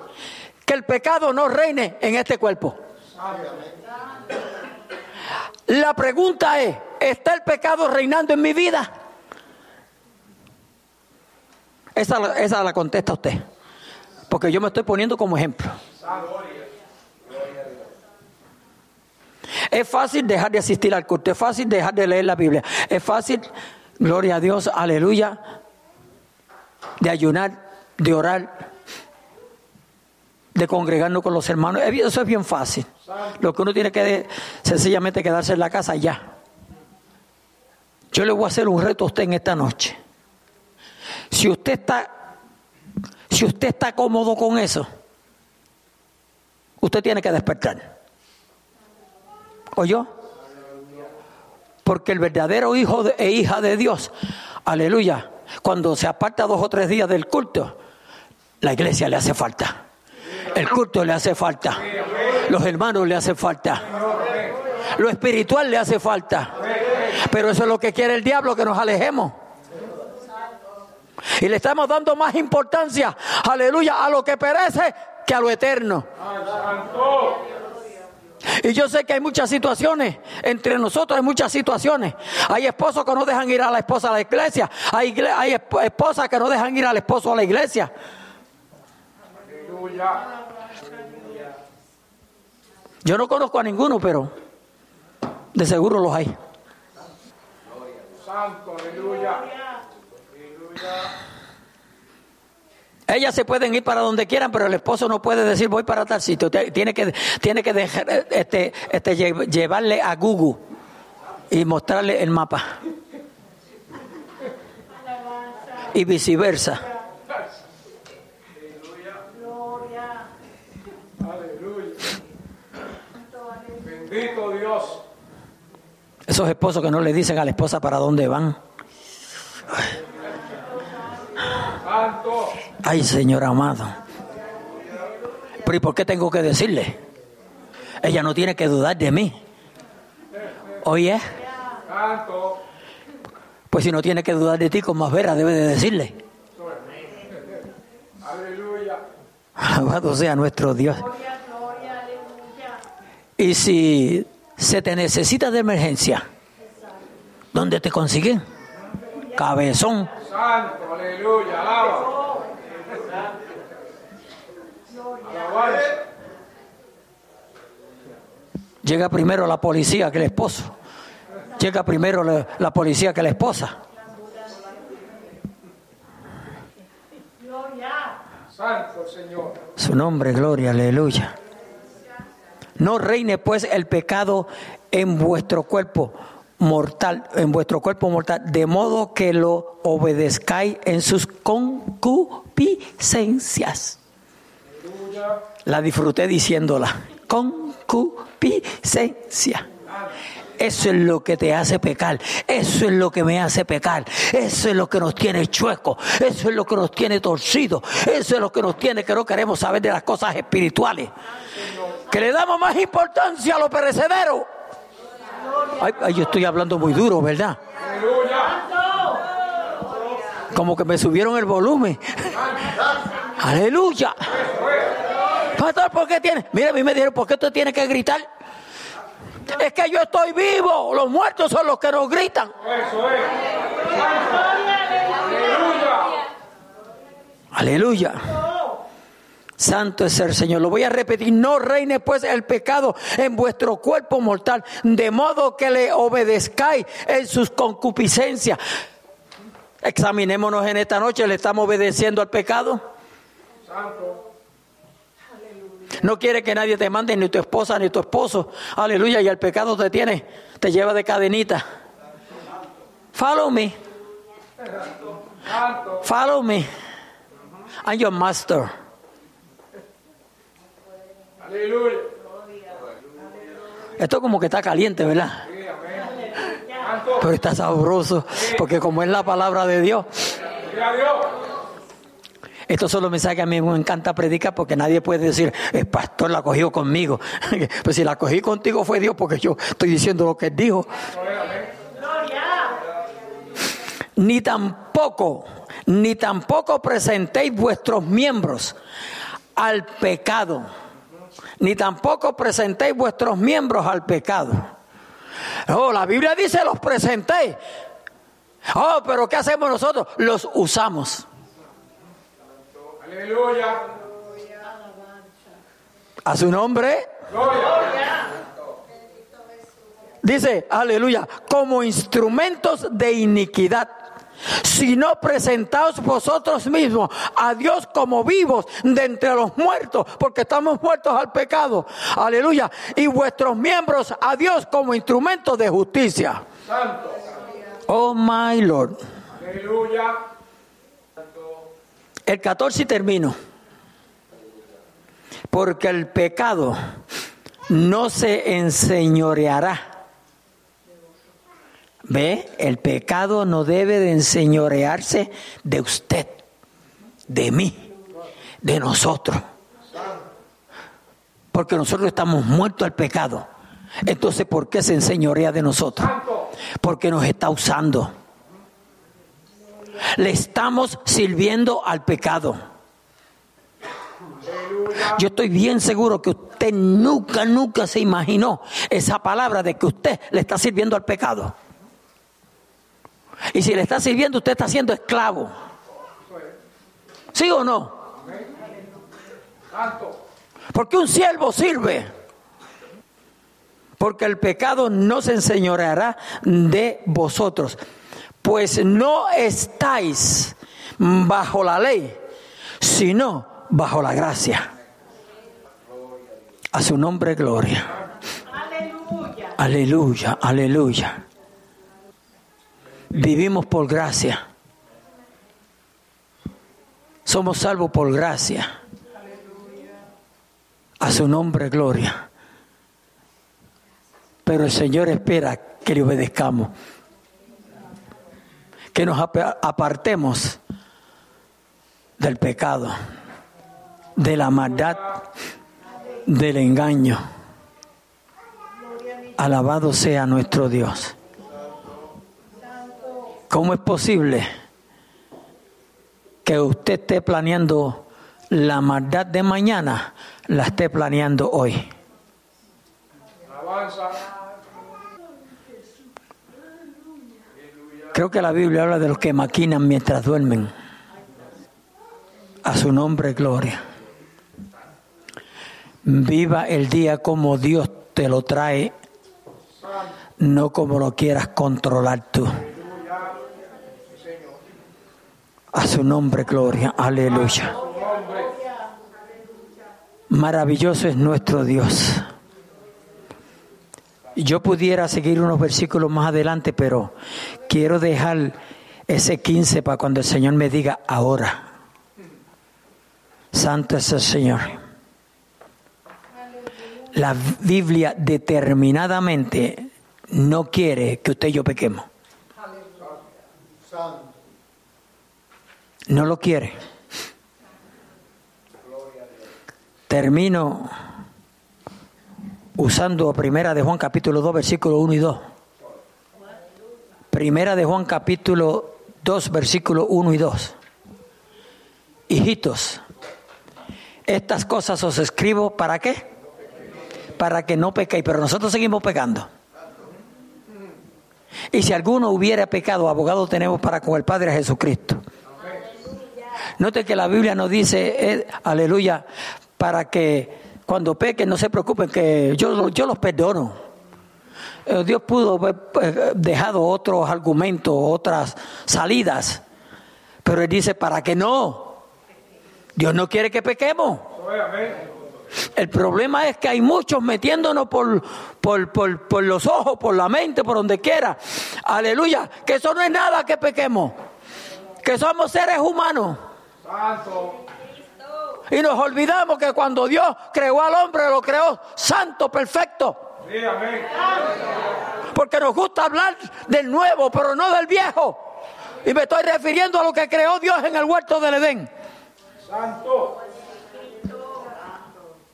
Speaker 1: que el pecado no reine en este cuerpo. La pregunta es, ¿está el pecado reinando en mi vida? Esa, esa la contesta usted, porque yo me estoy poniendo como ejemplo. Es fácil dejar de asistir al culto, es fácil dejar de leer la Biblia, es fácil, gloria a Dios, aleluya, de ayunar, de orar, de congregarnos con los hermanos. Eso es bien fácil. Lo que uno tiene que sencillamente quedarse en la casa ya. Yo le voy a hacer un reto a usted en esta noche. Si usted está, si usted está cómodo con eso, usted tiene que despertar. ¿Oyó? Porque el verdadero hijo e hija de Dios, aleluya, cuando se aparta dos o tres días del culto, la iglesia le hace falta. El culto le hace falta. Los hermanos le hace falta. Lo espiritual le hace falta. Pero eso es lo que quiere el diablo, que nos alejemos. Y le estamos dando más importancia, aleluya, a lo que perece que a lo eterno. Y yo sé que hay muchas situaciones, entre nosotros hay muchas situaciones. Hay esposos que no dejan ir a la esposa a la iglesia, hay, hay esposas que no dejan ir al esposo a la iglesia. Yo no conozco a ninguno, pero de seguro los hay. Santo, aleluya. Ellas se pueden ir para donde quieran, pero el esposo no puede decir voy para tal sitio. Tiene que, tiene que dejar, este, este, llevarle a Google y mostrarle el mapa. Y viceversa. Bendito Dios. Esos esposos que no le dicen a la esposa para dónde van. Ay, Señor amado. Pero ¿y por qué tengo que decirle? Ella no tiene que dudar de mí. Oye. Pues si no tiene que dudar de ti, con más vera debe de decirle. Aleluya. Alabado sea nuestro Dios. Y si se te necesita de emergencia, ¿dónde te consiguen? Cabezón. Santo, aleluya, alaba. Llega primero la policía que el esposo. Llega primero la, la policía que la esposa. Santo Señor. Su nombre, gloria, aleluya. No reine pues el pecado en vuestro cuerpo mortal, en vuestro cuerpo mortal, de modo que lo obedezcáis en sus concupiscencias. La disfruté diciéndola. Concupiscencia. Eso es lo que te hace pecar. Eso es lo que me hace pecar. Eso es lo que nos tiene chueco. Eso es lo que nos tiene torcido. Eso es lo que nos tiene que no queremos saber de las cosas espirituales. Que le damos más importancia a lo perecedero. Ay, yo estoy hablando muy duro, ¿verdad? Como que me subieron el volumen. Aleluya. Pastor, ¿por qué tiene? Mira, a mí me dijeron, ¿por qué tú tienes que gritar? Es que yo estoy vivo. Los muertos son los que nos gritan. Eso es. Aleluya. Aleluya. Santo es el Señor. Lo voy a repetir. No reine pues el pecado en vuestro cuerpo mortal, de modo que le obedezcáis en sus concupiscencias. Examinémonos en esta noche. ¿Le estamos obedeciendo al pecado? Santo. No quiere que nadie te mande, ni tu esposa, ni tu esposo. Aleluya. Y el pecado te tiene, te lleva de cadenita. Follow me. Follow me. I'm your master.
Speaker 2: Aleluya.
Speaker 1: Esto como que está caliente, ¿verdad? Pero está sabroso, porque como es la palabra de Dios, Estos son los mensajes que a mí me encanta predicar, porque nadie puede decir, el pastor la cogió conmigo. <laughs> Pues si la cogí contigo fue Dios, porque yo estoy diciendo lo que él dijo. Ni tampoco, ni tampoco presentéis vuestros miembros al pecado. Ni tampoco presentéis vuestros miembros al pecado. Oh, la Biblia dice los presentéis. Oh, pero ¿qué hacemos nosotros? Los usamos.
Speaker 2: Aleluya.
Speaker 1: A su nombre.
Speaker 2: Gloria.
Speaker 1: Dice, aleluya, como instrumentos de iniquidad. Si no presentaos vosotros mismos a Dios como vivos de entre los muertos, porque estamos muertos al pecado. Aleluya. Y vuestros miembros a Dios como instrumentos de justicia.
Speaker 2: Santo.
Speaker 1: Oh my Lord.
Speaker 2: Aleluya.
Speaker 1: El 14 y termino. Porque el pecado no se enseñoreará. ¿Ve? El pecado no debe de enseñorearse de usted, de mí, de nosotros. Porque nosotros estamos muertos al pecado. Entonces, ¿por qué se enseñorea de nosotros? Porque nos está usando. Le estamos sirviendo al pecado. Yo estoy bien seguro que usted nunca, nunca se imaginó esa palabra de que usted le está sirviendo al pecado. Y si le está sirviendo, usted está siendo esclavo. ¿Sí o no? Porque un siervo sirve. Porque el pecado no se enseñoreará de vosotros. Pues no estáis bajo la ley, sino bajo la gracia. A su nombre, gloria.
Speaker 3: Aleluya.
Speaker 1: Aleluya, aleluya. Vivimos por gracia. Somos salvos por gracia. A su nombre, gloria. Pero el Señor espera que le obedezcamos. Que nos apa- apartemos del pecado, de la maldad, del engaño. Alabado sea nuestro Dios. ¿Cómo es posible que usted esté planeando la maldad de mañana, la esté planeando hoy? Creo que la Biblia habla de los que maquinan mientras duermen. A su nombre, gloria. Viva el día como Dios te lo trae, no como lo quieras controlar tú. A su nombre, gloria. Aleluya. Maravilloso es nuestro Dios. Yo pudiera seguir unos versículos más adelante, pero quiero dejar ese 15 para cuando el Señor me diga ahora. Santo es el Señor. La Biblia determinadamente no quiere que usted y yo pequemos. No lo quiere. Termino usando Primera de Juan capítulo 2 versículo 1 y 2. Primera de Juan capítulo 2 versículo 1 y 2. Hijitos, estas cosas os escribo para qué? Para que no pequéis, pero nosotros seguimos pecando. Y si alguno hubiera pecado, abogado tenemos para con el Padre Jesucristo. Note que la Biblia nos dice, eh, aleluya, para que cuando pequen no se preocupen, que yo, los perdono. Eh, Dios pudo haber eh, dejado otros argumentos, otras salidas, pero Él dice, para que no. Dios no quiere que pequemos. El problema es que hay muchos metiéndonos por, por los ojos, por la mente, por donde quiera. Aleluya. Que eso no es nada que pequemos. que somos seres humanos. Y nos olvidamos que cuando Dios creó al hombre, lo creó santo, perfecto. Porque nos gusta hablar del nuevo, pero no del viejo. Y me estoy refiriendo a lo que creó Dios en el huerto del Edén.
Speaker 2: Santo.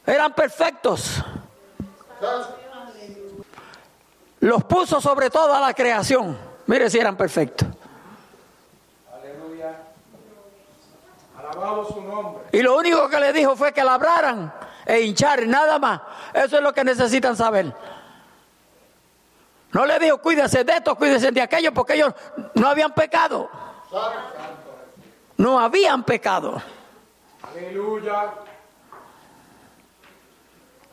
Speaker 1: Eran perfectos. Los puso sobre toda la creación. Mire si eran perfectos.
Speaker 2: Alabado su nombre.
Speaker 1: Y lo único que le dijo fue que labraran e hinchar, nada más. Eso es lo que necesitan saber. No le dijo, cuídese de esto, cuídese de aquello, porque ellos no habían pecado. No habían pecado.
Speaker 2: Aleluya.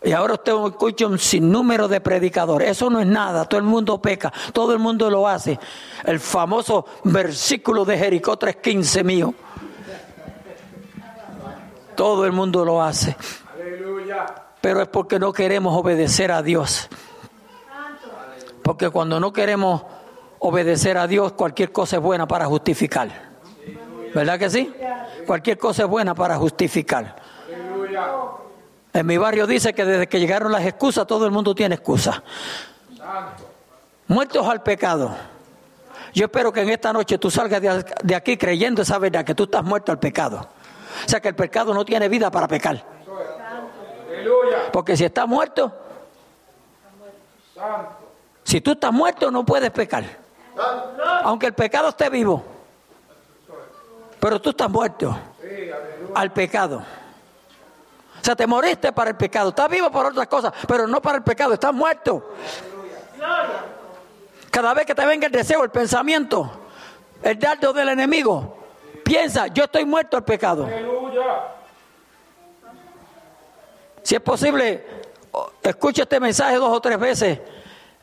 Speaker 1: Y ahora usted escucha un sinnúmero de predicadores. Eso no es nada. Todo el mundo peca. Todo el mundo lo hace. El famoso versículo de Jericó 3.15 mío. Todo el mundo lo hace. Pero es porque no queremos obedecer a Dios. Porque cuando no queremos obedecer a Dios, cualquier cosa es buena para justificar. ¿Verdad que sí? Cualquier cosa es buena para justificar. En mi barrio dice que desde que llegaron las excusas, todo el mundo tiene excusas. Muertos al pecado. Yo espero que en esta noche tú salgas de aquí creyendo esa verdad, que tú estás muerto al pecado. O sea que el pecado no tiene vida para pecar. Porque si estás muerto, si tú estás muerto no puedes pecar. Aunque el pecado esté vivo. Pero tú estás muerto al pecado. O sea, te moriste para el pecado. Estás vivo por otras cosas, pero no para el pecado. Estás muerto. Cada vez que te venga el deseo, el pensamiento, el dardo del enemigo, piensa, yo estoy muerto al pecado.
Speaker 2: Aleluya.
Speaker 1: Si es posible, escucha este mensaje dos o tres veces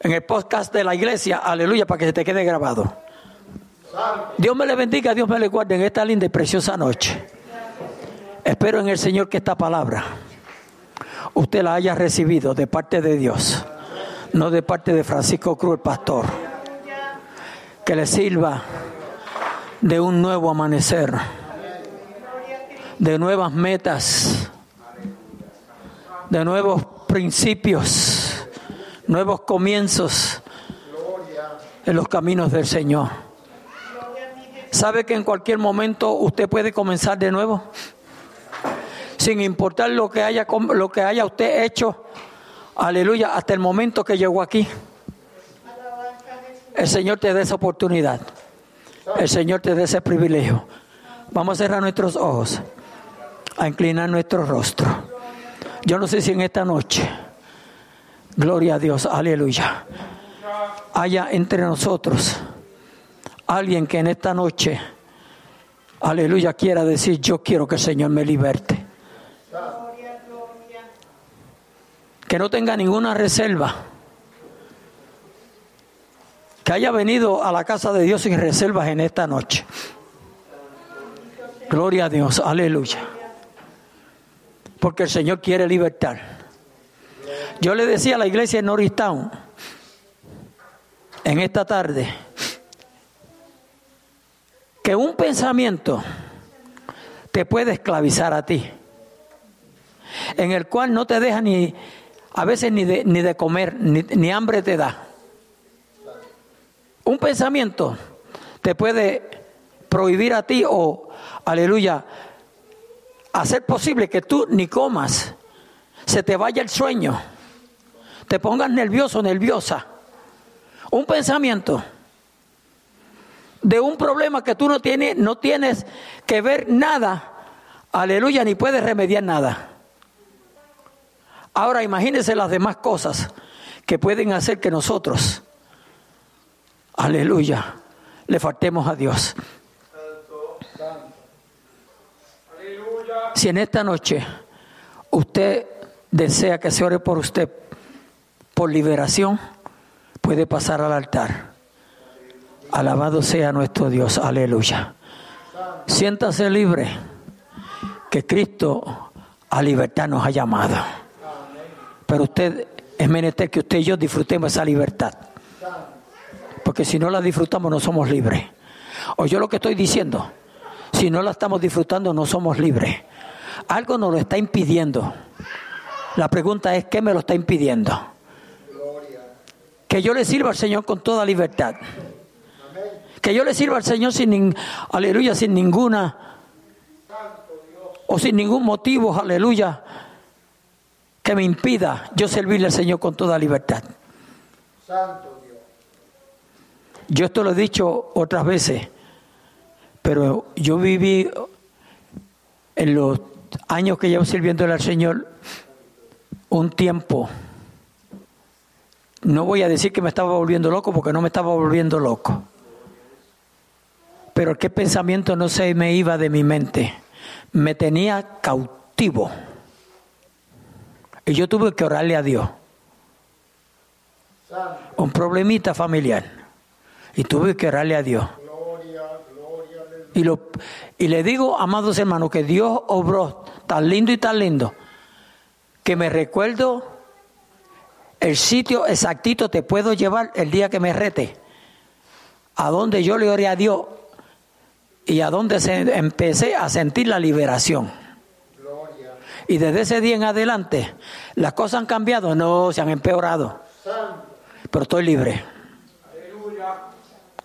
Speaker 1: en el podcast de la iglesia, aleluya, para que se te quede grabado. Dios me le bendiga, Dios me le guarde en esta linda y preciosa noche. Espero en el Señor que esta palabra usted la haya recibido de parte de Dios, no de parte de Francisco Cruz, el pastor. Que le sirva de un nuevo amanecer, de nuevas metas de nuevos principios, nuevos comienzos en los caminos del Señor. ¿Sabe que en cualquier momento usted puede comenzar de nuevo? Sin importar lo que haya, lo que haya usted hecho, aleluya, hasta el momento que llegó aquí. El Señor te da esa oportunidad. El Señor te da ese privilegio. Vamos a cerrar nuestros ojos, a inclinar nuestro rostro. Yo no sé si en esta noche, gloria a Dios, aleluya, haya entre nosotros alguien que en esta noche, aleluya, quiera decir, yo quiero que el Señor me liberte. Que no tenga ninguna reserva. Haya venido a la casa de Dios sin reservas en esta noche. Gloria a Dios, aleluya porque el Señor quiere libertar. Yo le decía a la iglesia en Norristown en esta tarde que un pensamiento te puede esclavizar a ti, en el cual no te deja ni a veces ni de, ni de comer, ni hambre te da. Un pensamiento te puede prohibir a ti o, aleluya, hacer posible que tú ni comas, se te vaya el sueño, te pongas nervioso, nerviosa. Un pensamiento de un problema que tú no tienes, no tienes que ver nada, aleluya, ni puedes remediar nada. Ahora imagínense las demás cosas que pueden hacer que nosotros, aleluya, le faltemos a Dios. Si en esta noche usted desea que se ore por usted por liberación, puede pasar al altar. Alabado sea nuestro Dios, aleluya. Siéntase libre, que Cristo a libertad nos ha llamado. Pero usted es menester que usted y yo disfrutemos esa libertad. Porque si no la disfrutamos no somos libres. O yo lo que estoy diciendo, Si no la estamos disfrutando, no somos libres. Algo nos lo está impidiendo. La pregunta es, ¿qué me lo está impidiendo? Que yo le sirva al Señor con toda libertad. Que yo le sirva al Señor sin, aleluya, sin ninguna, o sin ningún motivo, aleluya, que me impida yo servirle al Señor con toda libertad.
Speaker 4: Santo.
Speaker 1: Yo esto lo he dicho otras veces, pero yo viví en los años que llevo sirviéndole al Señor un tiempo. No voy a decir que me estaba volviendo loco porque no me estaba volviendo loco. Pero qué pensamiento no se me iba de mi mente. Me tenía cautivo. Y yo tuve que orarle a Dios. Un problemita familiar. Y tuve que orarle a Dios. Y, lo, y le digo, amados hermanos, que Dios obró tan lindo y tan lindo que me recuerdo el sitio exactito te puedo llevar el día que me rete. A donde yo le oré a Dios y a donde se- empecé a sentir la liberación.
Speaker 4: Gloria.
Speaker 1: Y desde ese día en adelante, las cosas han cambiado, no, se han empeorado. Pero estoy libre.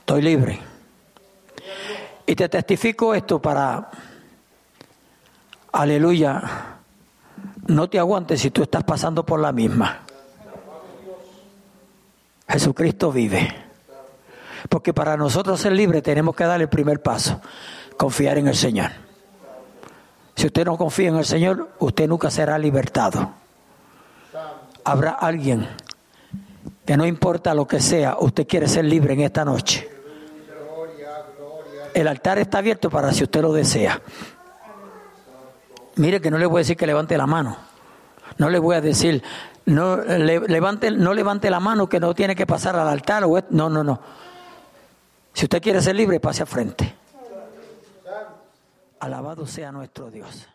Speaker 1: Estoy libre. Y te testifico esto para, aleluya, no te aguantes si tú estás pasando por la misma. Jesucristo vive. Porque para nosotros ser libres tenemos que dar el primer paso, confiar en el Señor. Si usted no confía en el Señor, usted nunca será libertado. Habrá alguien que no importa lo que sea, usted quiere ser libre en esta noche. El altar está abierto para si usted lo desea. Mire que no le voy a decir que levante la mano. No le voy a decir, no le- levante, no levante la mano que no tiene que pasar al altar. O no, no, no. Si usted quiere ser libre, pase a frente. Alabado sea nuestro Dios.